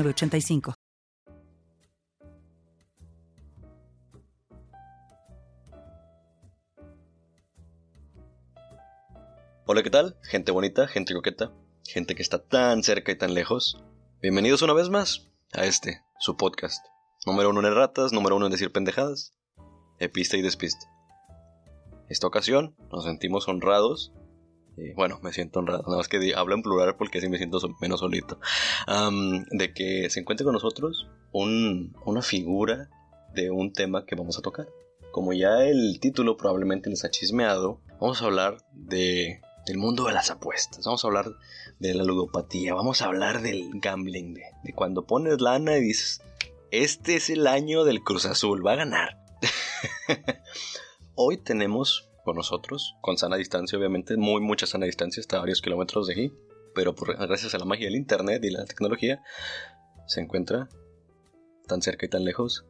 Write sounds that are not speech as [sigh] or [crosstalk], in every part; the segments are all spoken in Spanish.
85 Hola, ¿qué tal? Gente bonita, gente coqueta, gente que está tan cerca y tan lejos. Bienvenidos una vez más a este, su podcast. Número uno en ratas, número uno en decir pendejadas, epista y despista. Esta ocasión nos sentimos honrados bueno, me siento honrado, nada más que hablo en plural porque así me siento menos solito, de que se encuentre con nosotros una figura de un tema que vamos a tocar. Como ya el título probablemente les ha chismeado, vamos a hablar de, del mundo de las apuestas, vamos a hablar de la ludopatía, vamos a hablar del gambling, de, de cuando pones lana y dices, este es el año del Cruz Azul, va a ganar. [laughs] Hoy tenemos con nosotros, con sana distancia, obviamente, muy mucha sana distancia, está a varios kilómetros de aquí, pero gracias a la magia del internet y la tecnología, se encuentra tan cerca y tan lejos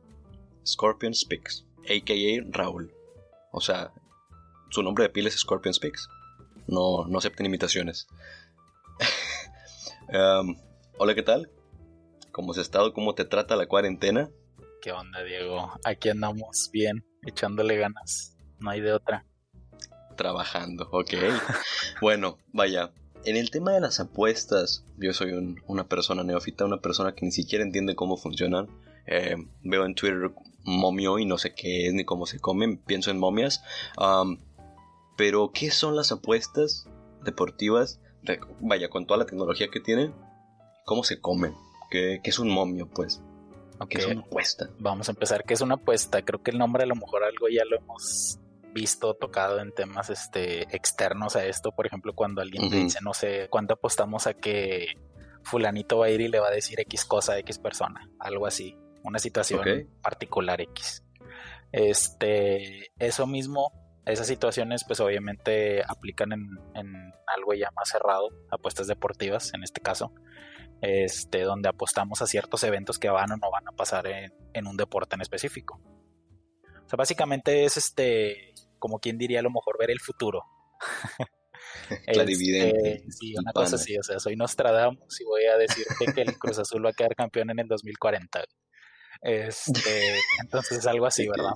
Scorpion Speaks, a.k.a. Raúl. O sea, su nombre de pila es Scorpion Speaks. No, no acepten imitaciones. [laughs] Um, hola, ¿qué tal? ¿Cómo has estado? ¿Cómo te trata la cuarentena? ¿Qué onda, Diego? Aquí andamos bien, echándole ganas. No hay de otra trabajando, ok. bueno, vaya, en el tema de las apuestas, yo soy una persona neófita, una persona que ni siquiera entiende cómo funcionan. Eh, veo en Twitter momio y no sé qué es ni cómo se comen, pienso en momias. pero, ¿qué son las apuestas deportivas? vaya, con toda la tecnología que tienen, ¿cómo se comen? ¿Qué, es un momio, pues? ¿Qué es una apuesta? Vamos a empezar. ¿Qué es una apuesta? Creo que el nombre a lo mejor algo ya lo hemos visto tocado en temas este, externos a esto. Por ejemplo, cuando alguien te dice, no sé, ¿cuánto apostamos a que fulanito va a ir y le va a decir X cosa a X persona? Algo así. Una situación particular X. Este, eso mismo, esas situaciones pues obviamente aplican en, en, algo ya más cerrado, apuestas deportivas en este caso, este, donde apostamos a ciertos eventos que van o no van a pasar en, en un deporte en específico. O sea, básicamente es este, como quien diría a lo mejor ver el futuro. [laughs] Clarividente. Este, sí, una cosa así, o sea, soy Nostradamus y voy a decirte que el Cruz Azul va a quedar campeón en el 2040. Este, [laughs] entonces algo así, ¿verdad?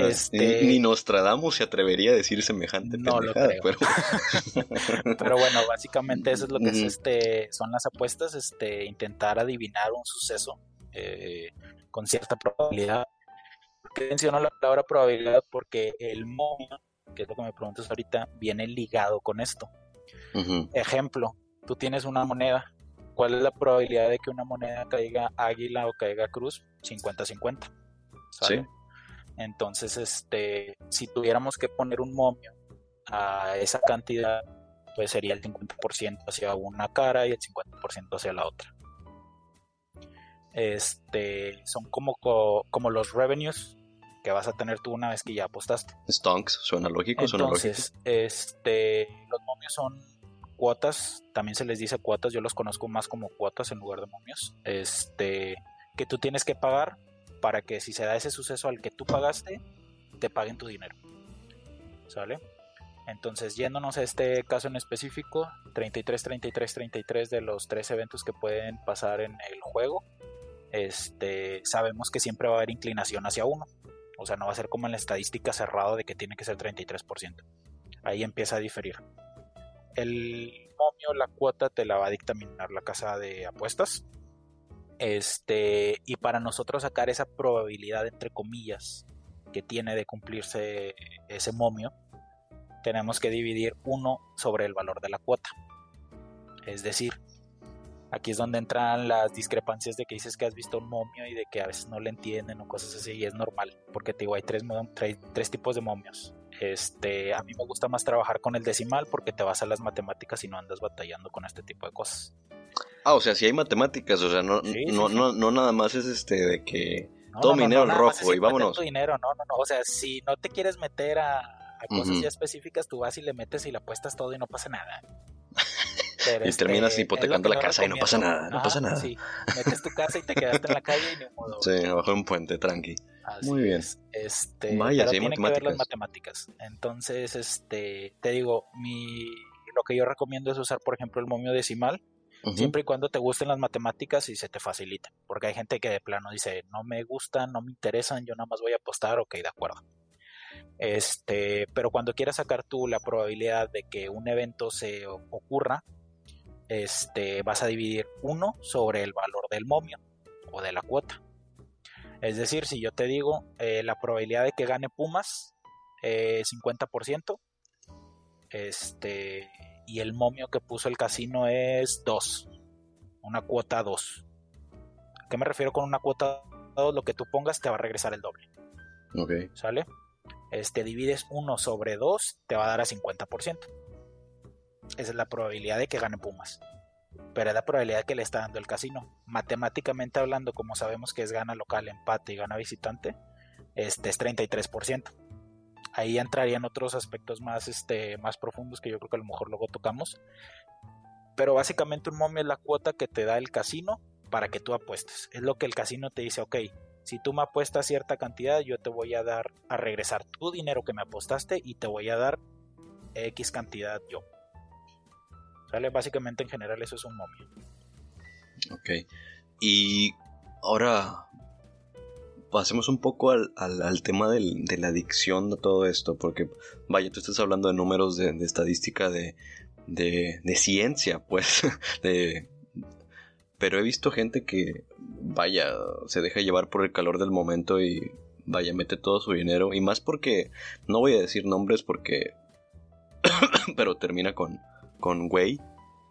Este... Ni, Nostradamus se atrevería a decir semejante no lo creo. Pero... [laughs] pero... bueno, básicamente eso es lo que es este, son las apuestas, este, intentar adivinar un suceso eh, con cierta probabilidad qué menciono la palabra probabilidad? Porque el momio, que es lo que me preguntas ahorita, viene ligado con esto. Ejemplo, tú tienes una moneda. ¿Cuál es la probabilidad de que una moneda caiga águila o caiga cruz? 50-50. ¿Sí? Entonces, este, si tuviéramos que poner un momio a esa cantidad, pues sería el 50% hacia una cara y el 50% hacia la otra. Este, son como, como los revenues que vas a tener tú una vez que ya apostaste. Stonks, suena lógico, suena lógico. Entonces, este, los momios son cuotas, también se les dice cuotas, yo los conozco más como cuotas en lugar de momios, este, que tú tienes que pagar para que si se da ese suceso al que tú pagaste, te paguen tu dinero. ¿Sale? Entonces, yéndonos a este caso en específico, 33, 33, 33 de los tres eventos que pueden pasar en el juego, este, sabemos que siempre va a haber inclinación hacia uno. O sea, no va a ser como en la estadística cerrada de que tiene que ser 33%. Ahí empieza a diferir. El momio, la cuota, te la va a dictaminar la casa de apuestas. Este, y para nosotros sacar esa probabilidad, entre comillas, que tiene de cumplirse ese momio, tenemos que dividir uno sobre el valor de la cuota. Es decir, Aquí es donde entran las discrepancias de que dices que has visto un momio y de que a veces no le entienden o cosas así, y es normal, porque te digo, hay tres, tres tipos de momios. Este, a mí me gusta más trabajar con el decimal porque te vas a las matemáticas y no andas batallando con este tipo de cosas. Ah, o sea, si hay matemáticas, o sea, no, no, no, no nada más es este de que todo mi dinero rojo y vámonos. Tu dinero, no, no, no, o sea, si no te quieres meter a, cosas ya específicas, tú vas y le metes y le apuestas todo y no pasa nada. Y terminas este, hipotecando la casa y no pasa nada, no pasa nada. Sí, metes tu casa y te quedaste en la calle y ni modo. Sí, abajo de un puente, tranqui. Muy bien. Este, Vaya, pero tiene que ver las matemáticas. Entonces, este, te digo, mi, lo que yo recomiendo es usar, por ejemplo, el momio decimal. Siempre y cuando te gusten las matemáticas y se te facilita. Porque hay gente que de plano dice, no me gustan, no me interesan, yo nada más voy a apostar, ok, de acuerdo. Este, pero cuando quieras sacar tú la probabilidad de que un evento se ocurra, este, vas a dividir 1 sobre el valor del momio o de la cuota. Es decir, si yo te digo eh, la probabilidad de que gane Pumas es 50%, este, y el momio que puso el casino es 2, una cuota 2. ¿A qué me refiero con una cuota 2? Lo que tú pongas te va a regresar el doble. Ok. ¿Sale? Este, divides 1 sobre 2, te va a dar a 50%. Es la probabilidad de que gane Pumas. Pero es la probabilidad que le está dando el casino. Matemáticamente hablando, como sabemos que es gana local, empate y gana visitante, este es 33%. Ahí entrarían otros aspectos más, este, más profundos que yo creo que a lo mejor luego tocamos. Pero básicamente un momio es la cuota que te da el casino para que tú apuestes. Es lo que el casino te dice, ok, si tú me apuestas cierta cantidad, yo te voy a dar a regresar tu dinero que me apostaste y te voy a dar X cantidad yo. Básicamente en general eso es un momio. Ok. Y ahora pasemos un poco al, tema de la adicción de todo esto, porque vaya, tú estás hablando de números de, estadística de, de, ciencia, pues, [laughs] pero he visto gente que, vaya, se deja llevar por el calor del momento y, vaya, mete todo su dinero, y más porque, no voy a decir nombres porque, [coughs] pero termina con, con Way,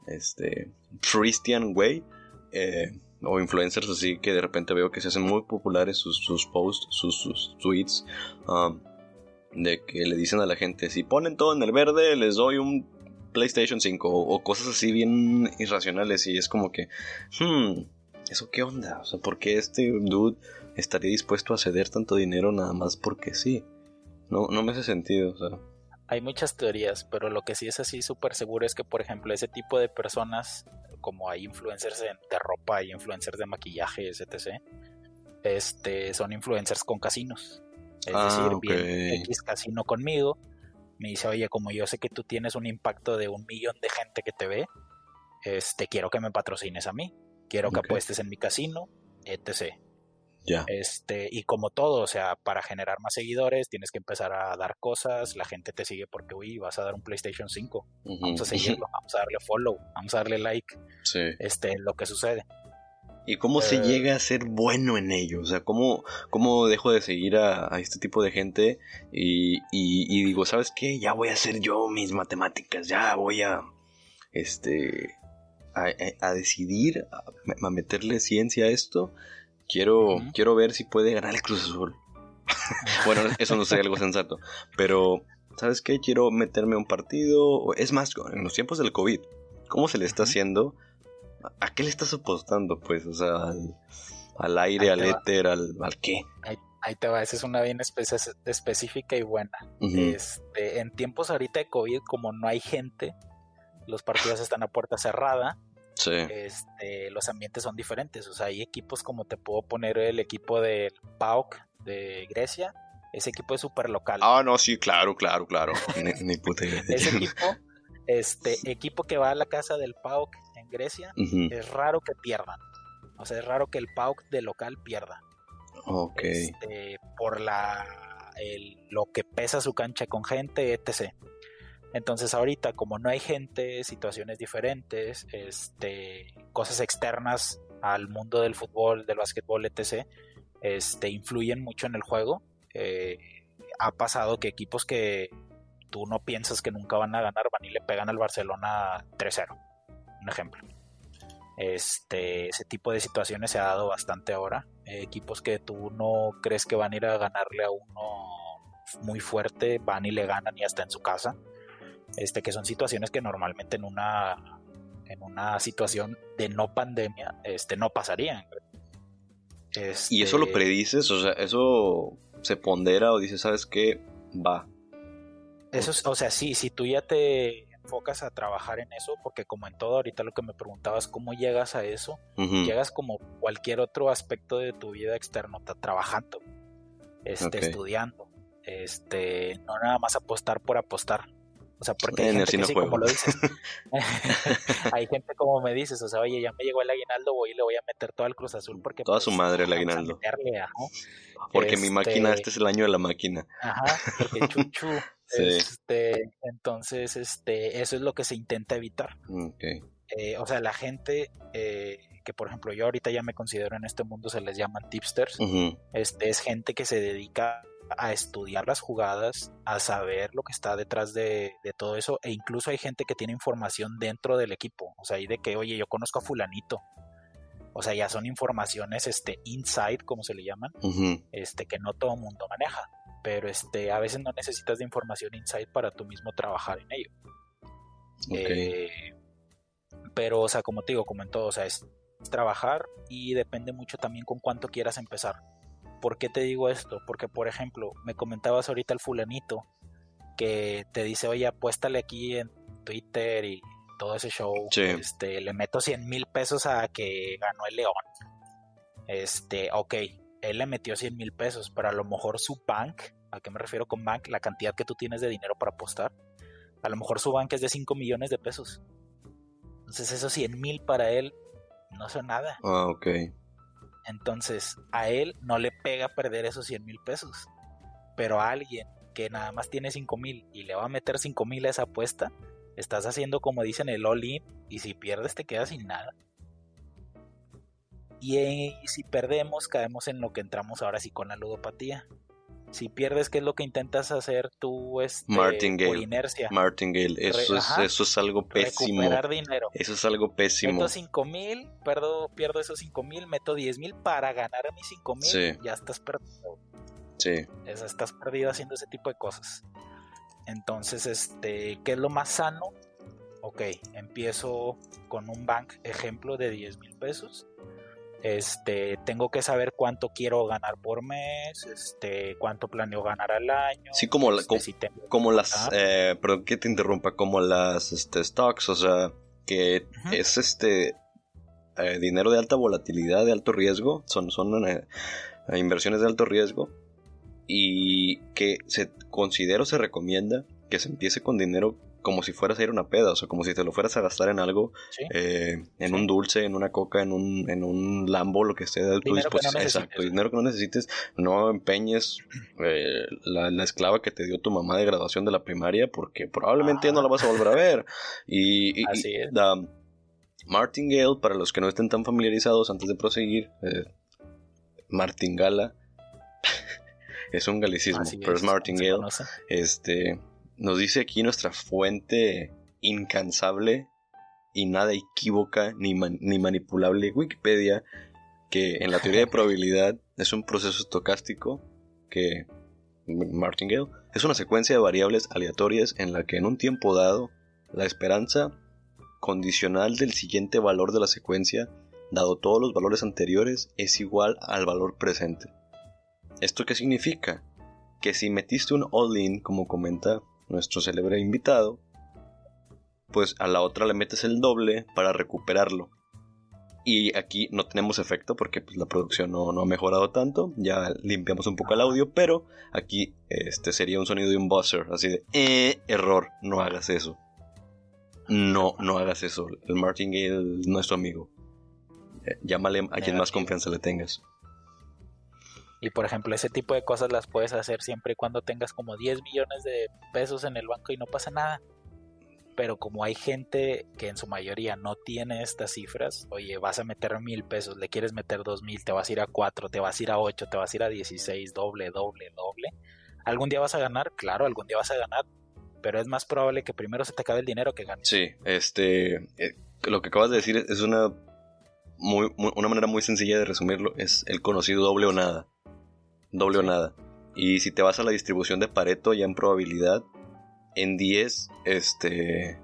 este, Christian Way, eh, o influencers así que de repente veo que se hacen muy populares sus, posts, sus, tweets, um, de que le dicen a la gente, si ponen todo en el verde, les doy un PlayStation 5 o, cosas así bien irracionales y es como que, hmm, ¿eso qué onda? O sea, ¿por qué este dude estaría dispuesto a ceder tanto dinero nada más porque sí? No, no me hace sentido, o sea hay muchas teorías, pero lo que sí es así súper seguro es que, por ejemplo, ese tipo de personas, como hay influencers de, ropa, hay influencers de maquillaje, etc., este, son influencers con casinos. Es ah, decir, viene X casino conmigo, me dice, oye, como yo sé que tú tienes un impacto de un millón de gente que te ve, este, quiero que me patrocines a mí, quiero que apuestes en mi casino, etc. Este, y como todo, o sea, para generar más seguidores tienes que empezar a dar cosas, la gente te sigue porque, uy, vas a dar un PlayStation 5, vamos a seguirlo, [laughs] vamos a darle follow, vamos a darle like, sí. este, lo que sucede. ¿Y cómo se eh, llega a ser bueno en ello? O sea, ¿cómo, cómo dejo de seguir a, este tipo de gente y, y, digo, ¿sabes qué? Ya voy a hacer yo mis matemáticas, ya voy a, este, a, a decidir, a meterle ciencia a esto Quiero, quiero ver si puede ganar el Cruz Azul. [laughs] bueno, eso no sería algo sensato. Pero, ¿sabes qué? Quiero meterme a un partido. Es más, en los tiempos del COVID, ¿cómo se le está haciendo? ¿A qué le estás apostando? Pues, o sea, al, aire, al éter, al, al qué. Ahí, te va, esa es una bien específica y buena. este, en tiempos ahorita de COVID, como no hay gente, los partidos están a puerta cerrada este, los ambientes son diferentes. O sea, hay equipos como te puedo poner el equipo del PAOK de Grecia. Ese equipo es súper local. Ah, no, sí, claro, claro, claro. [laughs] Ese [laughs] equipo, este equipo que va a la casa del PAOK en Grecia, es raro que pierdan. O sea, es raro que el PAOK de local pierda. Ok. Este, por la lo que pesa su cancha con gente, etc. Entonces ahorita como no hay gente, situaciones diferentes, este, cosas externas al mundo del fútbol, del básquetbol, etc., este, influyen mucho en el juego. Eh, ha pasado que equipos que tú no piensas que nunca van a ganar van y le pegan al Barcelona 3-0. Un ejemplo. Este, ese tipo de situaciones se ha dado bastante ahora. equipos que tú no crees que van a ir a ganarle a uno muy fuerte, van y le ganan y hasta en su casa este, que son situaciones que normalmente en una en una situación de no pandemia, este, no pasarían. ¿Y eso lo Este, predices? O sea, ¿eso se pondera o dices, sabes qué? Va. Eso es, o sea, sí, si tú ya te enfocas a trabajar en eso, porque como en todo, ahorita lo que me preguntabas, ¿cómo llegas a eso? Llegas como cualquier otro aspecto de tu vida externo, está trabajando, este, estudiando, este, no nada más apostar por apostar. O sea, porque hay En gente que no sí, juego. como lo dices. [laughs] [laughs] hay gente como me dices, o sea, oye, ya me llegó el aguinaldo, voy y le voy a meter todo al Cruz Azul porque Toda pues, su madre el aguinaldo. meterle. Porque mi máquina, Este- este es el año de la máquina. Ajá, porque chuchu. [laughs] Sí. Este, entonces, este, eso es lo que se intenta evitar. Ok. Eh, o sea, la gente eh, que, por ejemplo, yo ahorita ya me considero en este mundo, se les llaman tipsters. Este es gente que se dedica a estudiar las jugadas, a saber lo que está detrás de, de todo eso, e incluso hay gente que tiene información dentro del equipo. O sea, y de que, oye, yo conozco a fulanito. O sea, ya son informaciones, este, inside, como se le llaman este, que no todo mundo maneja. Pero este, a veces no necesitas de información inside para tú mismo trabajar en ello. Ok. Eh, pero, o sea, como te digo, como en todo, o sea, es trabajar y depende mucho también con cuánto quieras empezar. ¿Por qué te digo esto? Porque, por ejemplo, me comentabas ahorita el fulanito que te dice, oye, apuéstale aquí en Twitter y todo ese show. Sí. Este, le meto 100 mil pesos a que ganó el León. Este, ok, él le metió 100 mil pesos, pero a lo mejor su bank, ¿a qué me refiero con bank? La cantidad que tú tienes de dinero para apostar. A lo mejor su bank es de 5 millones de pesos. Entonces esos 100 mil para él no son nada. Ah, ok. Entonces a él no le pega perder esos 100 mil pesos. Pero a alguien que nada más tiene 5 mil y le va a meter 5 mil a esa apuesta, estás haciendo como dicen el all-in y si pierdes te quedas sin nada. Y, eh, si perdemos caemos en lo que entramos ahora sí con la ludopatía. Si pierdes, ¿qué es lo que intentas hacer tú este, Martingale. por inercia? Martingale, eso, Re- es, ajá. eso es algo pésimo. Recuperar dinero. Eso es algo pésimo. Meto 5 mil, pierdo, pierdo esos 5 mil, meto 10 mil para ganar mis 5 mil, Sí. ya estás perdido. Sí. Estás perdido haciendo ese tipo de cosas. Entonces, este, ¿qué es lo más sano? Ok, empiezo con un bank ejemplo de 10 mil pesos. Este, tengo que saber cuánto quiero ganar por mes, este, cuánto planeo ganar al año. Sí, como la- este, como- si tengo- Como las, eh, perdón que te interrumpa, como las este, stocks, o sea, que es este eh, dinero de alta volatilidad, de alto riesgo, son, son eh, inversiones de alto riesgo y que se considera o se recomienda que se empiece con dinero como si fueras a ir a una peda, o sea, como si te lo fueras a gastar en algo, ¿sí? eh, en Sí. un dulce, en una coca, en un, en un Lambo, lo que esté de tu no disposición. necesites. Exacto, dinero que no necesites, no empeñes eh, la, la esclava que te dio tu mamá de graduación de la primaria, porque probablemente ya no la vas a volver a ver. [laughs] Y, y- Así es. Martingale, para los que no estén tan familiarizados, antes de proseguir, eh, Martingala. [laughs] es un galicismo, Así pero es Martingale. Este, nos dice aquí nuestra fuente incansable y nada equívoca ni, man- ni manipulable Wikipedia que en la teoría de [laughs] probabilidad es un proceso estocástico que Martingale es una secuencia de variables aleatorias en la que en un tiempo dado la esperanza condicional del siguiente valor de la secuencia dado todos los valores anteriores es igual al valor presente. ¿Esto qué significa? Que si metiste un all-in, como comenta nuestro célebre invitado, pues a la otra le metes el doble para recuperarlo. Y aquí no tenemos efecto porque pues, la producción no, no ha mejorado tanto. Ya limpiamos un poco el audio, pero aquí este sería un sonido de un buzzer, así de eh, error, no hagas eso. No, no hagas eso. El Martingale no es tu amigo. Eh, llámale a quien más Negativo. confianza le tengas. Y por ejemplo, ese tipo de cosas las puedes hacer siempre y cuando tengas como 10 millones de pesos en el banco y no pasa nada. Pero como hay gente que en su mayoría no tiene estas cifras, oye, vas a meter mil pesos, le quieres meter dos mil, te vas a ir a cuatro, te vas a ir a ocho, te vas a ir a 16, doble, doble, doble. ¿Algún día vas a ganar? Claro, algún día vas a ganar. Pero es más probable que primero se te acabe el dinero que ganes. Sí, este, eh, lo que acabas de decir es una, muy, muy- una manera muy sencilla de resumirlo. Es el conocido doble o nada. Doble o nada. Y si te vas a la distribución de Pareto ya en probabilidad, en 10, este,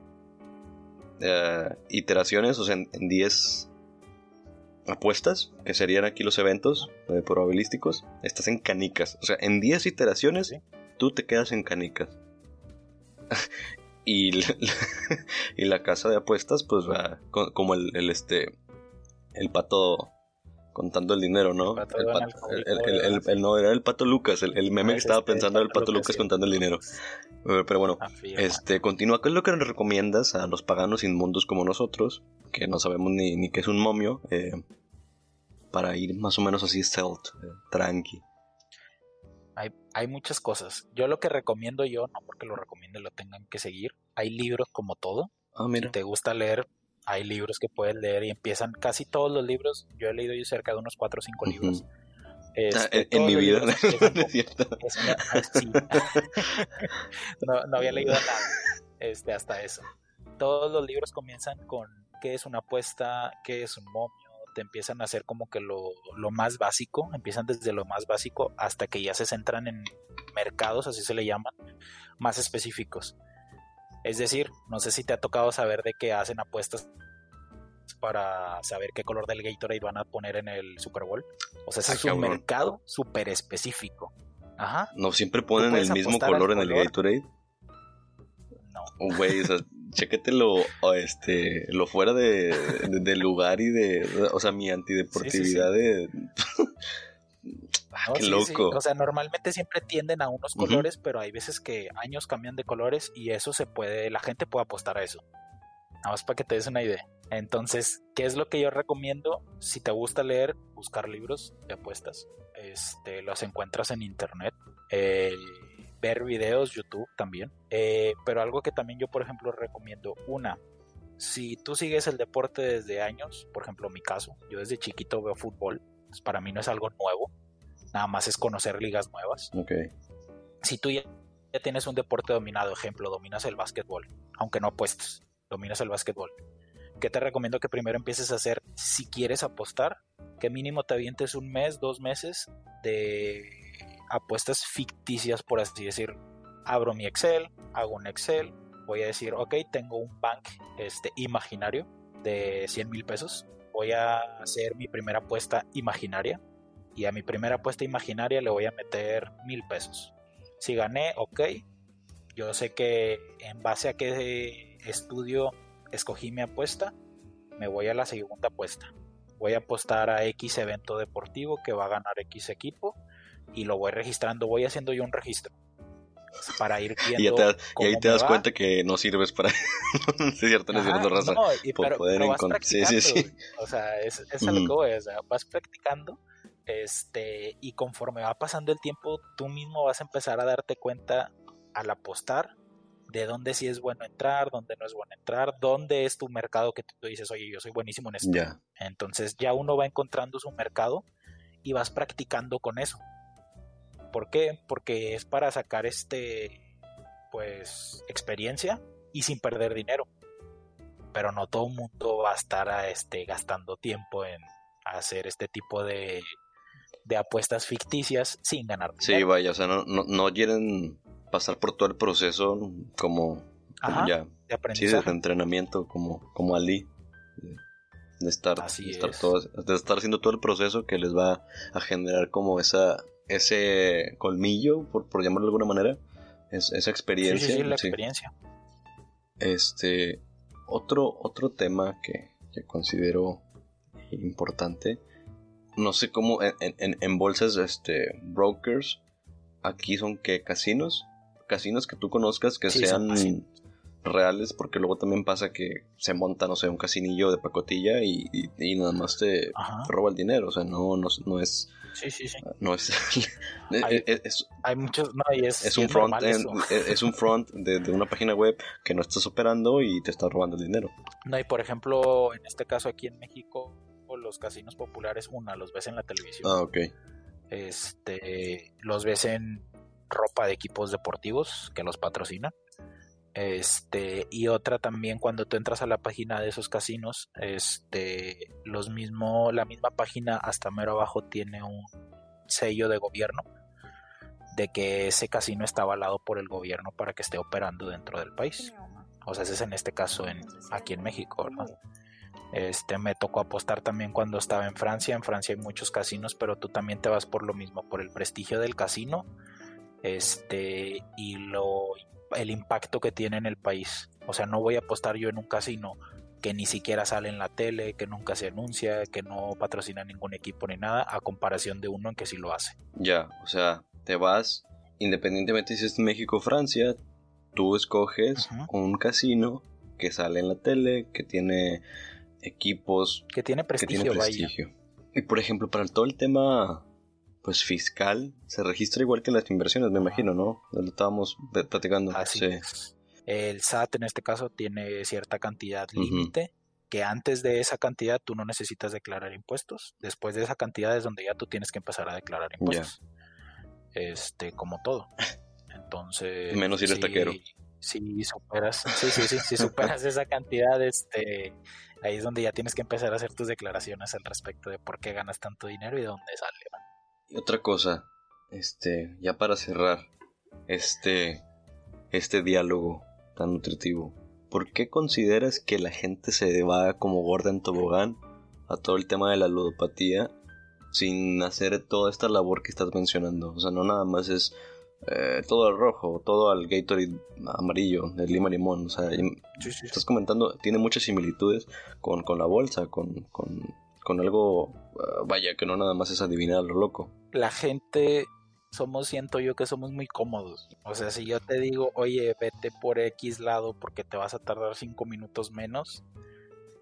eh, iteraciones, o sea, en 10 apuestas, que serían aquí los eventos eh, probabilísticos, estás en canicas. O sea, en 10 iteraciones, tú te quedas en canicas. [laughs] y, la, [laughs] y la casa de apuestas, pues va como el, el, este el pato contando el dinero, ¿no? El, el, no, era el pato Lucas, el, meme ah, que estaba pensando era el pato Lucas, contando el dinero. Pero bueno, este, continúa. ¿Qué es lo que nos recomiendas a los paganos inmundos como nosotros, que no sabemos ni, ni qué es un momio, eh, para ir más o menos así stealth, eh, tranqui? Hay, hay muchas cosas. Yo lo que recomiendo yo, no porque lo recomiende lo tengan que seguir, hay libros como todo. Ah, mira. Si te gusta leer, hay libros que puedes leer y empiezan casi todos los libros. Yo he leído yo cerca de unos 4 o 5 libros. Este, en, mi vida, [laughs] ¿no es cierto? [laughs] no, no, había leído nada este, hasta eso. Todos los libros comienzan con qué es una apuesta, qué es un momio, te empiezan a hacer como que lo, lo, más básico, empiezan desde lo más básico hasta que ya se centran en mercados, así se le llaman, más específicos. Es decir, no sé si te ha tocado saber de que hacen apuestas para saber qué color del Gatorade van a poner en el Super Bowl. O sea, ese es un mercado súper específico. Ajá. ¿No siempre ponen el mismo color en el Gatorade? No. Oh, güey, o sea, [laughs] chéquetelo este, lo fuera de, lugar y de, o sea, mi antideportividad de... Ah, qué loco. O sea, normalmente siempre tienden a unos colores, pero hay veces que años cambian de colores y eso se puede, la gente puede apostar a eso. Nada más para que te des una idea. Entonces, ¿qué es lo que yo recomiendo? Si te gusta leer, buscar libros de apuestas. Este, los encuentras en internet. ver videos, YouTube también. Eh, pero algo que también yo, por ejemplo, recomiendo. Una, si tú sigues el deporte desde años, por ejemplo, mi caso, yo desde chiquito veo fútbol. Pues para mí no es algo nuevo nada más es conocer ligas nuevas. Si tú ya, tienes un deporte dominado, ejemplo, dominas el básquetbol, aunque no apuestes, dominas el básquetbol. ¿Qué te recomiendo que primero empieces a hacer si quieres apostar? Que mínimo te avientes un mes, dos meses de apuestas ficticias, por así decir. Abro mi Excel, hago un Excel, voy a decir, ok, tengo un bank este, imaginario de 100 mil pesos. Voy a hacer mi primera apuesta imaginaria y a mi primera apuesta imaginaria le voy a meter mil pesos. Si gané, ok. Yo sé que en base a qué estudio escogí mi apuesta, me voy a la segunda apuesta. Voy a apostar a X evento deportivo que va a ganar X equipo y lo voy registrando. Voy haciendo yo un registro para ir [laughs] viendo. y, ahí te das cuenta que no sirves para. [laughs] no es cierto, no es cierto, raza. No, pero, poder vas sí, sí, sí. O sea, es, es lo que voy. O sea, vas practicando este, y conforme va pasando el tiempo, tú mismo vas a empezar a darte cuenta al apostar de dónde sí es bueno entrar, dónde no es bueno entrar, dónde es tu mercado que tú dices, oye, yo soy buenísimo en esto. Entonces ya uno va encontrando su mercado y vas practicando con eso. ¿Por qué? Porque es para sacar este, pues, experiencia y sin perder dinero. Pero no todo el mundo va a estar este, gastando tiempo en hacer este tipo de de apuestas ficticias sin ganar Sí, vaya, o sea, no, no, quieren pasar por todo el proceso como, ya, de aprendizaje. Sí, de entrenamiento, como, como Ali. De, estar, de estar, de estar haciendo todo el proceso que les va a generar como esa ese colmillo, por, por llamarlo de alguna manera, es, esa experiencia. Sí, sí, la experiencia. Este, otro, otro tema que, que considero importante no sé cómo en, bolsas este brokers aquí son que casinos casinos que tú conozcas que sean reales porque luego también pasa que se monta no sé un casinillo de pacotilla y, nada más te roba el dinero o sea no no, no es sí sí sí. no es [laughs] hay, es, hay muchos no es, es un front es, un front de, de, una página web que no estás operando y te está robando el dinero. No y por ejemplo en este caso aquí en México los casinos populares, una, los ves en la televisión. Ah, ok. Este, los ves en ropa de equipos deportivos que los patrocinan. Este, y otra también cuando tú entras a la página de esos casinos, este, los mismo, la misma página hasta mero abajo tiene un sello de gobierno de que ese casino está avalado por el gobierno para que esté operando dentro del país. O sea, ese es en este caso en, aquí en México, ¿verdad? Este, me tocó apostar también cuando estaba en Francia. En Francia hay muchos casinos, pero tú también te vas por lo mismo, por el prestigio del casino, este, y lo, el impacto que tiene en el país. O sea, no voy a apostar yo en un casino que ni siquiera sale en la tele, que nunca se anuncia, que no patrocina ningún equipo ni nada, a comparación de uno en que sí lo hace. Ya, o sea, te vas, independientemente si es México o Francia, tú escoges un casino que sale en la tele, que tiene equipos que tiene prestigio, Y por ejemplo, para todo el tema pues fiscal, se registra igual que las inversiones, me imagino, ¿no? Lo estábamos platicando. Así es. El SAT en este caso tiene cierta cantidad límite, que antes de esa cantidad tú no necesitas declarar impuestos. Después de esa cantidad es donde ya tú tienes que empezar a declarar impuestos. Este, como todo. Entonces. [laughs] Menos ir al taquero. Si superas, sí, sí, sí, si superas esa cantidad, este, ahí es donde ya tienes que empezar a hacer tus declaraciones al respecto de por qué ganas tanto dinero y de dónde sale. Y otra cosa, este, ya para cerrar este, este diálogo tan nutritivo, ¿por qué consideras que la gente se va como gorda en tobogán a todo el tema de la ludopatía sin hacer toda esta labor que estás mencionando? O sea, no nada más es eh, todo al rojo, todo al Gatorade amarillo, de lima limón. O sea, estás comentando, tiene muchas similitudes con, la bolsa, con, con, algo, eh, vaya, que no nada más es adivinar lo loco. La gente, somos, siento yo que somos muy cómodos. O sea, si yo te digo, oye, vete por X lado porque te vas a tardar 5 minutos menos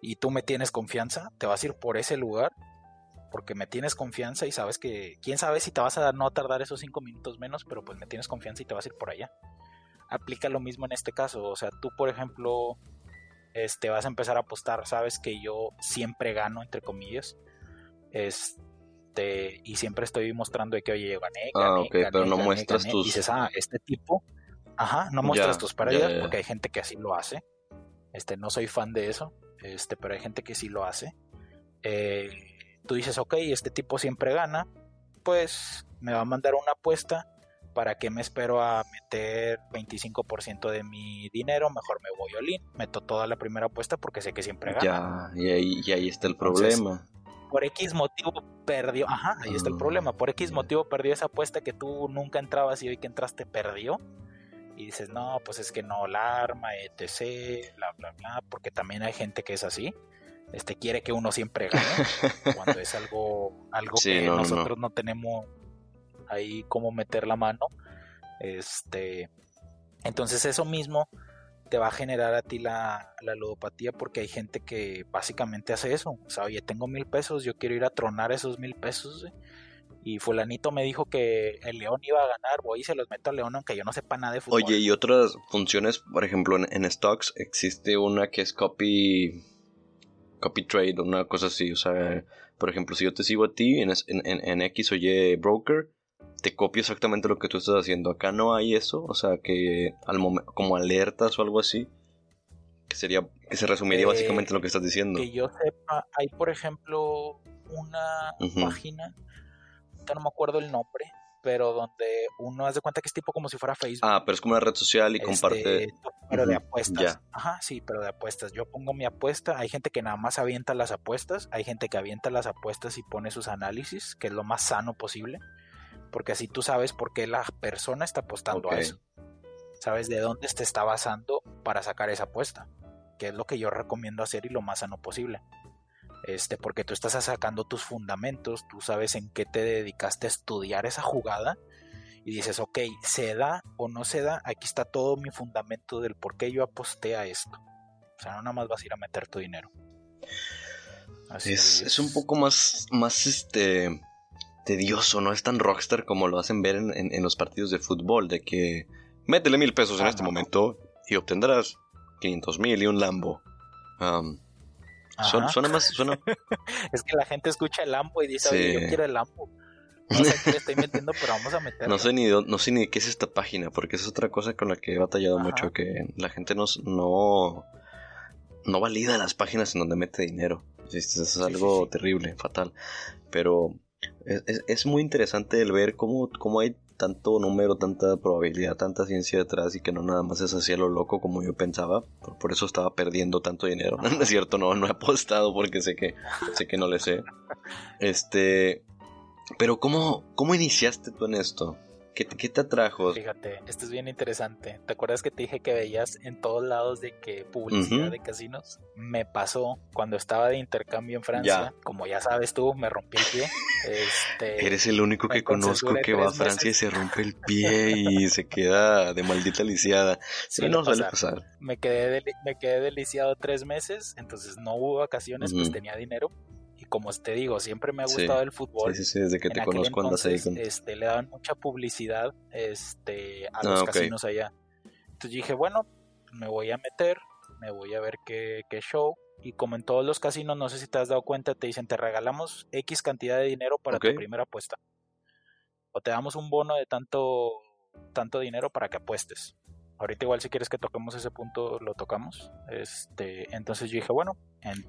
y tú me tienes confianza, te vas a ir por ese lugar porque me tienes confianza y sabes que, quién sabe si te vas a no tardar esos cinco minutos menos, pero pues me tienes confianza y te vas a ir por allá. Aplica lo mismo en este caso, o sea, tú por ejemplo, este, vas a empezar a apostar, sabes que yo siempre gano, entre comillas, este, y siempre estoy mostrando que, oye, gané, ah, gané, pero no muestras tus... Y dices, ah, este tipo, ajá, no muestras tus pérdidas, porque hay gente que así lo hace, este, no soy fan de eso, este, pero hay gente que sí lo hace, eh tú dices, ok, este tipo siempre gana, pues me va a mandar una apuesta. ¿Para que me espero a meter 25% de mi dinero? Mejor me voy all in. Meto toda la primera apuesta porque sé que siempre gana. Ya, y ahí, y ahí está el problema. por X motivo perdió. Ajá, ahí está el ah. problema. Por X motivo perdió esa apuesta que tú nunca entrabas y hoy que entraste perdió. Y dices, no, pues es que no, la arma, etc., bla, bla, bla. Porque también hay gente que es así este quiere que uno siempre gane [laughs] cuando es algo algo que nosotros no. tenemos ahí cómo meter la mano este entonces eso mismo te va a generar a ti la, la ludopatía porque hay gente que básicamente hace eso o sea oye tengo mil pesos yo quiero ir a tronar esos mil pesos y fulanito me dijo que el León iba a ganar, voy y se los meto al León aunque yo no sepa nada de fútbol. Oye, y otras funciones, por ejemplo, en stocks existe una que es copy copy trade o una cosa así. O sea, por ejemplo, si yo te sigo a ti en, en, X o Y broker, te copio exactamente lo que tú estás haciendo. Acá no hay eso, o sea, que al como alertas o algo así. Que sería, que se resumiría eh, básicamente lo que estás diciendo. Que yo sepa, hay por ejemplo una página, no me acuerdo el nombre, pero donde uno hace cuenta que es tipo como si fuera Facebook. Ah, pero es como una red social y comparte. Este, pero de apuestas. Ajá, sí, pero de apuestas. Yo pongo mi apuesta. Hay gente que nada más avienta las apuestas. Hay gente que avienta las apuestas y pone sus análisis, que es lo más sano posible. Porque así tú sabes por qué la persona está apostando a eso. Sabes de dónde te está basando para sacar esa apuesta. Que es lo que yo recomiendo hacer y lo más sano posible este, porque tú estás sacando tus fundamentos, tú sabes en qué te dedicaste a estudiar esa jugada y dices, ok, se da o no se da, aquí está todo mi fundamento del por qué yo aposté a esto. O sea, no nada más vas a ir a meter tu dinero. es, es, un poco más, más este, tedioso, no es tan rockstar como lo hacen ver en, los partidos de fútbol, de que métele mil pesos en este momento y obtendrás 500 mil y un Lambo. Suena, más. Suena... [laughs] es que la gente escucha el Lambo y dice, oye, yo quiero el Lambo. [laughs] No sé qué le estoy metiendo, pero vamos a meterlo. No sé ni, no sé ni qué es esta página, porque es otra cosa con la que he batallado mucho, que la gente no, no, no valida las páginas en donde mete dinero. Eso es algo terrible, fatal. Pero es, es, muy interesante el ver cómo, cómo hay tanto número, tanta probabilidad, tanta ciencia detrás y que no nada más es así a lo loco como yo pensaba. Por, eso estaba perdiendo tanto dinero. [laughs] No es cierto, no, no he apostado porque sé que, sé que no le sé. Este, pero ¿cómo, cómo iniciaste tú en esto? ¿Qué, te atrajo? Fíjate, esto es bien interesante. ¿Te acuerdas que te dije que veías en todos lados de que publicidad de casinos? Me pasó cuando estaba de intercambio en Francia. Como ya sabes tú, me rompí el pie. [laughs] Este, Eres el único que conozco que va a Francia y se rompe el pie y se queda de maldita lisiada. [laughs] Sí, no suele pasar. Me quedé, me quedé deliciado tres meses, entonces no hubo vacaciones, pues tenía dinero como te digo, siempre me ha gustado el fútbol. Sí, sí, desde que te conozco andas ahí este, le daban mucha publicidad este, a los ah, casinos allá. Entonces dije, bueno, me voy a meter, me voy a ver qué, qué show. Y como en todos los casinos, no sé si te has dado cuenta, te dicen, te regalamos X cantidad de dinero para tu primera apuesta. O te damos un bono de tanto, tanto dinero para que apuestes. Ahorita igual si quieres que toquemos ese punto, lo tocamos. Este, entonces yo dije, bueno,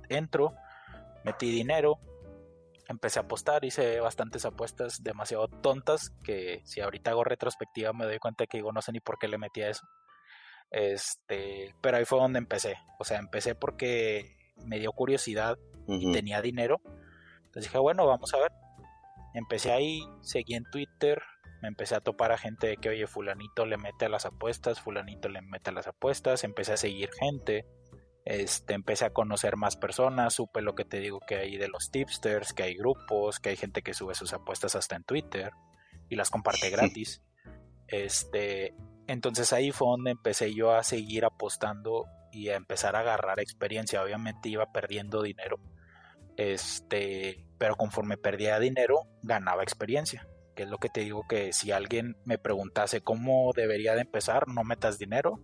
entro, metí dinero, empecé a apostar, hice bastantes apuestas demasiado tontas que si ahorita hago retrospectiva me doy cuenta que digo no sé ni por qué le metí a eso. Este, pero ahí fue donde empecé. O sea, empecé porque me dio curiosidad y tenía dinero. Entonces dije, bueno, vamos a ver. Empecé ahí, seguí en Twitter, me empecé a topar a gente de que, oye, fulanito le mete a las apuestas, fulanito le mete a las apuestas, empecé a seguir gente, este, empecé a conocer más personas, supe lo que te digo que hay de los tipsters, que hay grupos, que hay gente que sube sus apuestas hasta en Twitter y las comparte gratis. Este, entonces ahí fue donde empecé yo a seguir apostando y a empezar a agarrar experiencia. Obviamente iba perdiendo dinero. Este, pero conforme perdía dinero, ganaba experiencia. Que es lo que te digo que si alguien me preguntase cómo debería de empezar, no metas dinero,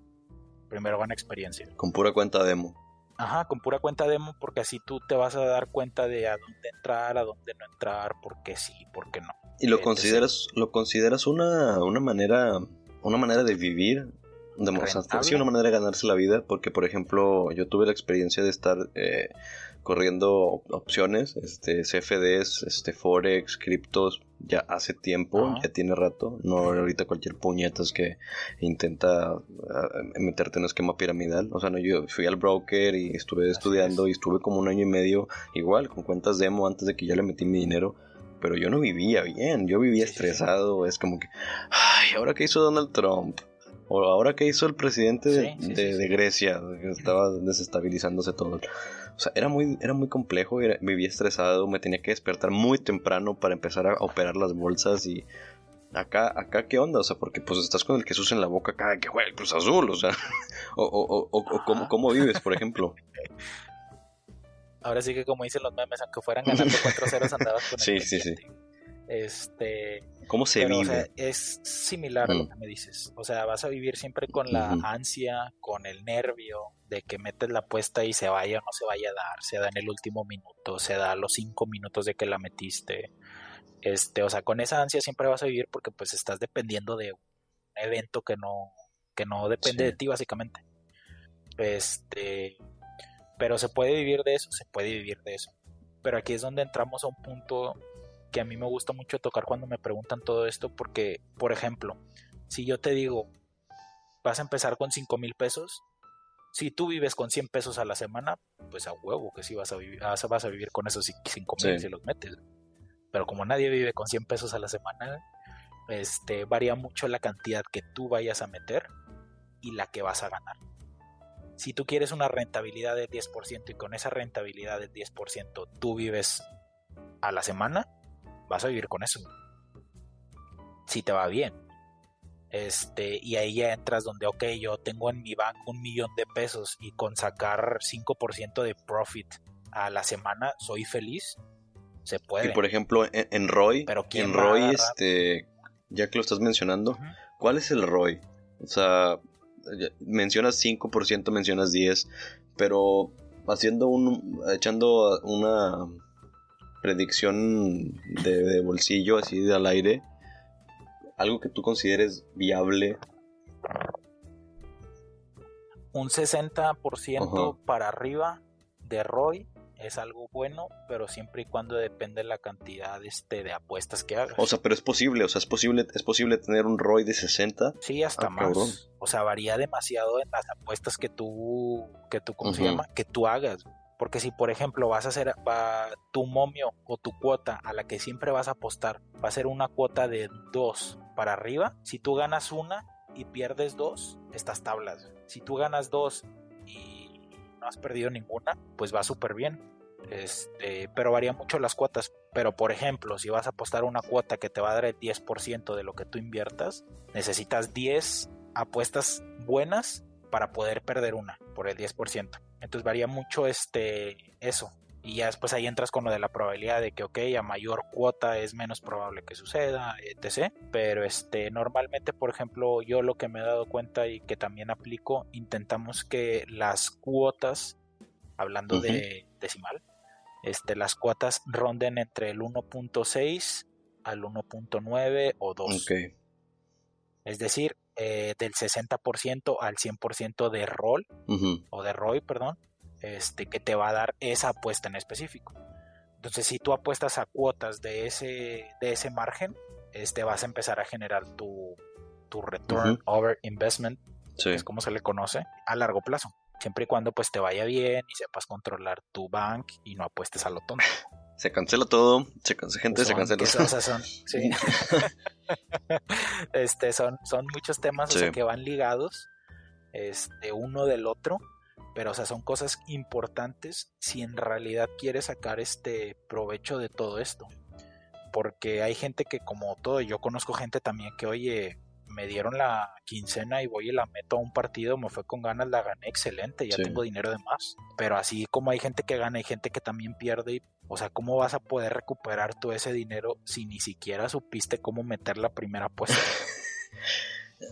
primero gana experiencia. Con pura cuenta demo. Ajá, con pura cuenta demo, porque así tú te vas a dar cuenta de a dónde entrar, a dónde no entrar, por qué sí, por qué no. ¿Y lo consideras, lo consideras una, una manera, una manera de vivir? De, sí, una manera de ganarse la vida, porque por ejemplo, yo tuve la experiencia de estar eh, corriendo opciones, este, CFDs, este, Forex, criptos, ya hace tiempo, ya tiene rato, no ahorita cualquier puñetas que intenta ah, meterte en un esquema piramidal, o sea, no, yo fui al broker y estuve estudiando y estuve como un año y medio igual, con cuentas demo antes de que ya le metí mi dinero, pero yo no vivía bien, yo vivía estresado, es como que, ay, ¿ahora qué hizo Donald Trump? O ahora qué hizo el presidente de, de Grecia, que estaba desestabilizándose todo. O sea, era muy, era muy complejo, vivía estresado, me tenía que despertar muy temprano para empezar a operar las bolsas y acá, acá qué onda, o sea, porque pues estás con el Jesús en la boca cada que juega el Cruz Azul, o sea, [laughs] o, o, o, ¿cómo, cómo, vives, por ejemplo. Ahora sí que como dicen los memes, aunque fueran ganando 4-0 andabas con el Sí, sí, sí. Este, ¿Cómo se vive? es similar a lo que me dices. O sea, vas a vivir siempre con la ansia, con el nervio de que metes la apuesta y se vaya o no se vaya a dar. Se da en el último minuto, se da a los cinco minutos de que la metiste. Este, o sea, con esa ansia siempre vas a vivir porque pues estás dependiendo de un evento que no, que no depende de ti básicamente. Este, pero se puede vivir de eso, se puede vivir de eso. Pero aquí es donde entramos a un punto que a mí me gusta mucho tocar cuando me preguntan todo esto, porque, por ejemplo, si yo te digo, vas a empezar con 5 mil pesos, si tú vives con 100 pesos a la semana, pues a huevo que sí vas a vivir, vas a vivir con esos 5 mil si los metes. Pero como nadie vive con 100 pesos a la semana, este, varía mucho la cantidad que tú vayas a meter y la que vas a ganar. Si tú quieres una rentabilidad del 10% y con esa rentabilidad del 10% tú vives a la semana, vas a vivir con eso. Si te va bien. Este, y ahí ya entras donde, ok, yo tengo en mi banco un millón de pesos y con sacar 5% de profit a la semana soy feliz. Se puede. Y por ejemplo, en, Roy, Pero en Roy, este, ya que lo estás mencionando, ¿cuál es el Roy? O sea, mencionas 5%, mencionas 10, pero haciendo un, echando una predicción de, bolsillo, así de al aire, algo que tú consideres viable. Un 60% para arriba de ROI es algo bueno, pero siempre y cuando depende la cantidad este, de apuestas que hagas. O sea, pero es posible, o sea, es posible, es posible tener un ROI de 60. Sí, hasta Ah, más. cabrón. O sea, varía demasiado en las apuestas que tú, que tú, ¿cómo se llama? Que tú hagas. Porque si, por ejemplo, vas a hacer tu momio o tu cuota a la que siempre vas a apostar, va a ser una cuota de 2 para arriba, si tú ganas una y pierdes dos, estás tablas. Si tú ganas dos y no has perdido ninguna, pues va súper bien. Este, pero varía mucho las cuotas. Pero por ejemplo, si vas a apostar una cuota que te va a dar el 10% de lo que tú inviertas, necesitas 10 apuestas buenas para poder perder una por el 10%. Entonces varía mucho este eso. Y ya después ahí entras con lo de la probabilidad de que, ok, a mayor cuota es menos probable que suceda, etc. Pero este, normalmente, por ejemplo, yo lo que me he dado cuenta y que también aplico, intentamos que las cuotas, hablando de decimal, este, las cuotas ronden entre el 1.6 al 1.9 o 2. Ok. Es decir, eh, del 60% al 100% de rol o de ROI, perdón, este, que te va a dar esa apuesta en específico. Entonces, si tú apuestas a cuotas de ese, de ese margen, este, vas a empezar a generar tu, tu return over investment, Sí. que es como se le conoce, a largo plazo. Siempre y cuando pues te vaya bien y sepas controlar tu bank y no apuestes a lo tonto. Se cancela todo, se cancela gente, se Son- cancela que todo. son- [laughs] sí. [laughs] este, son, son muchos temas o sea, Sí. que van ligados este, uno del otro, pero o sea, son cosas importantes si en realidad quieres sacar este provecho de todo esto. Porque hay gente que como todo, yo conozco gente también que, oye, me dieron la quincena y voy y la meto a un partido, me fue con ganas, la gané excelente, ya Sí. tengo dinero de más. Pero así como hay gente que gana, hay gente que también pierde. y, O sea, ¿cómo vas a poder recuperar todo ese dinero si ni siquiera supiste cómo meter la primera apuesta? [laughs]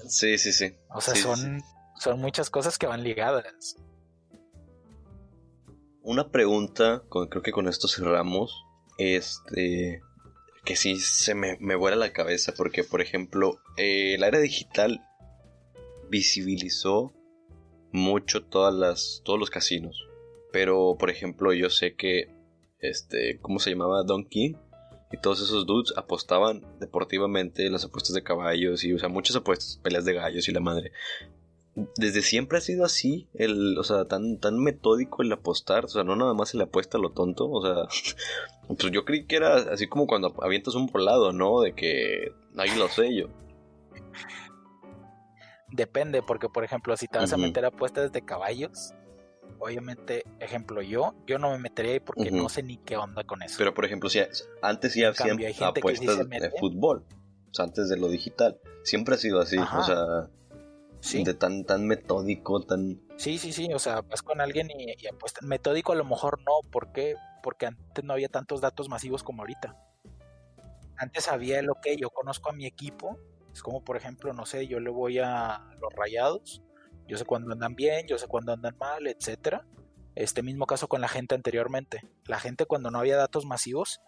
Sí, sí, sí. O sea, Sí, sí, son, son muchas cosas que van ligadas. Una pregunta, creo que con esto cerramos, este, que sí se me, me vuela la cabeza, porque por ejemplo, eh, la era digital visibilizó mucho todas las, todos los casinos, pero por ejemplo yo sé que, este, ¿cómo se llamaba? Don King y todos esos dudes apostaban deportivamente las apuestas de caballos y, o sea, muchas apuestas, peleas de gallos y la madre desde siempre ha sido así, el, o sea, tan, tan metódico el apostar, o sea, no nada más se le apuesta a lo tonto, o sea, [laughs] pues yo creí que era así como cuando avientas un volado, ¿no? De que ahí lo yo. Depende, porque por ejemplo, si te vas Ujú. a meter apuestas de caballos, obviamente, ejemplo, yo, yo no me metería ahí porque no sé ni qué onda con eso. Pero por ejemplo, si antes ya hacían sí apuestas de fútbol, o sea, antes de lo digital, siempre ha sido así, Ajá. o sea, sí, de tan, tan metódico, tan... sí, sí, sí, o sea, vas con alguien y, y apuestas. Metódico a lo mejor no, ¿por qué? Porque antes no había tantos datos masivos como ahorita. Antes había lo que yo conozco a mi equipo, es como por ejemplo, no sé, yo le voy a los rayados, yo sé cuándo andan bien, yo sé cuándo andan mal, etcétera. Este mismo caso con la gente anteriormente. La gente cuando no había datos masivos,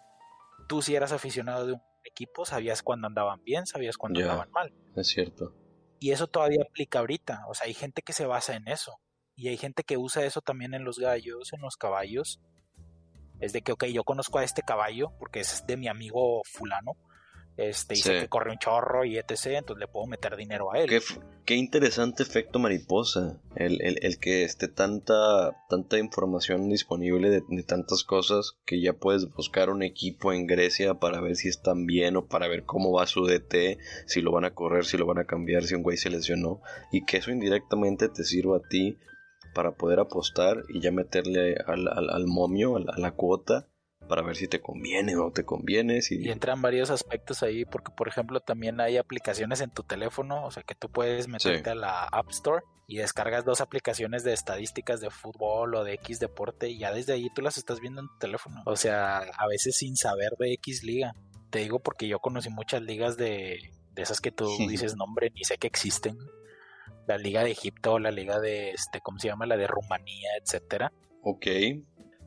tú si eras aficionado de un equipo, sabías cuándo andaban bien, sabías cuándo Ya. andaban mal. Es cierto. Y eso todavía aplica ahorita. O sea, hay gente que se basa en eso. Y hay gente que usa eso también en los gallos, en los caballos. Es de que, ok, yo conozco a este caballo porque es de mi amigo fulano. Este, y sé que corre un chorro y etc. Entonces le puedo meter dinero a él. Qué, qué interesante efecto mariposa. El, el- el que esté tanta, tanta información disponible de, de tantas cosas que ya puedes buscar un equipo en Grecia para ver si están bien o para ver cómo va su DT, si lo van a correr, si lo van a cambiar, si un güey se lesionó. Y que eso indirectamente te sirva a ti para poder apostar y ya meterle al, al- al momio, a la, a la cuota, para ver si te conviene o no te conviene. Si... Y entran varios aspectos ahí, porque por ejemplo también hay aplicaciones en tu teléfono, o sea que tú puedes meterte Sí. a la App Store y descargas dos aplicaciones de estadísticas de fútbol o de X deporte y ya desde ahí tú las estás viendo en tu teléfono. O sea, a veces sin saber de X liga. Te digo porque yo conocí muchas ligas de, de esas que tú [laughs] dices nombre, ni sé que existen. La liga de Egipto, la liga de, este, ¿cómo se llama? La de Rumanía, etcétera. Ok.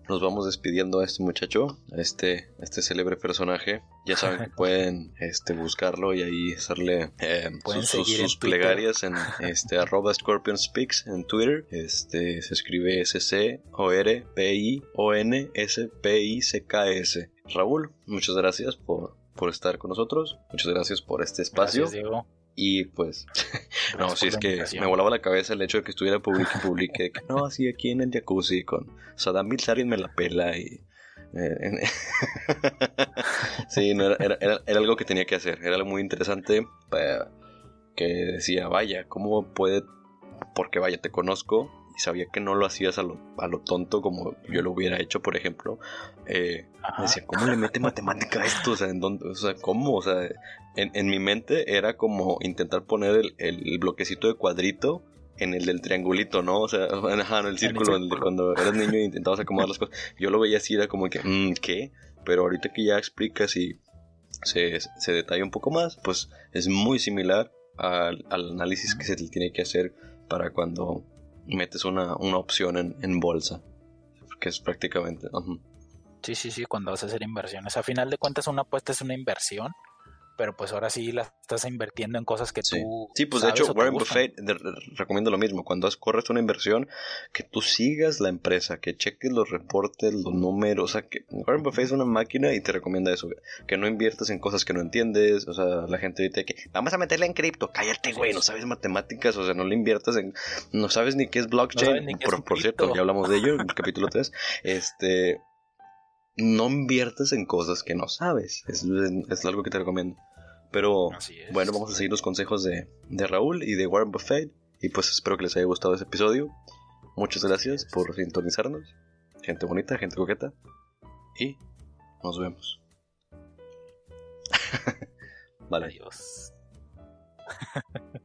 Nos vamos despidiendo a este muchacho, a este, a este célebre personaje. Ya saben que [laughs] pueden este, buscarlo y ahí hacerle eh, sus, sus- en plegarias en [laughs] este, arroba Scorpion Speaks en Twitter. Este, se escribe S-C-O-R-P-I-O-N-S-P-I-C-K-S. Raúl, muchas gracias por, por estar con nosotros. Muchas gracias por este espacio. Gracias, Diego. Y pues, [laughs] no, por es que me volaba la cabeza el hecho de que estuviera [laughs] publique y publique. que, no, así aquí en el jacuzzi con Saddam Bilzerian me la pela y. eh, [laughs] sí, no, era, era- era- algo que tenía que hacer. Era algo muy interesante. pa- que decía, vaya, ¿cómo puede.? Porque vaya, te conozco y sabía que no lo hacías a lo, a lo tonto como yo lo hubiera hecho, por ejemplo. Eh, Ajá. Decía, ¿cómo le mete matemática a esto? O sea, ¿en dónde? O sea, ¿cómo? O sea, en, en mi mente era como intentar poner el, el bloquecito de cuadrito en el del triangulito, ¿no? O sea, [laughs] ajá, en el círculo, en el de círculo. cuando eras [laughs] niño e intentabas acomodar las cosas. Yo lo veía así, era como que, "Mm, ¿qué? Pero ahorita que ya explicas y se, se detalla un poco más, pues es muy similar al, al análisis que se le tiene que hacer para cuando metes una, una opción en, en bolsa. Que es prácticamente... Sí, sí, sí, cuando vas a hacer inversiones. A final de cuentas, una apuesta es una inversión, pero pues ahora sí la estás invirtiendo en cosas que Sí. tú. Sí, pues de hecho, Warren. Buffett recomienda lo mismo. Cuando corres una inversión, que tú sigas la empresa, que cheques los reportes, los números. O sea, que Warren Buffett es una máquina y te recomienda eso. Que no inviertas en cosas que no entiendes. O sea, la gente dice que vamos a meterla en cripto. Cállate, güey, no sabes matemáticas. O sea, no le inviertas en. No sabes ni qué es blockchain. qué es por, por cierto, ya hablamos de ello en el [laughs] capítulo 3. Este. No inviertas en cosas que no sabes. Es, es algo que te recomiendo. Pero bueno, vamos a seguir los consejos de, de Raúl y de Warren Buffett. Y pues espero que les haya gustado ese episodio. Muchas gracias por sintonizarnos. Gente bonita, gente coqueta. Y nos vemos. [laughs] vale. Adiós. [laughs]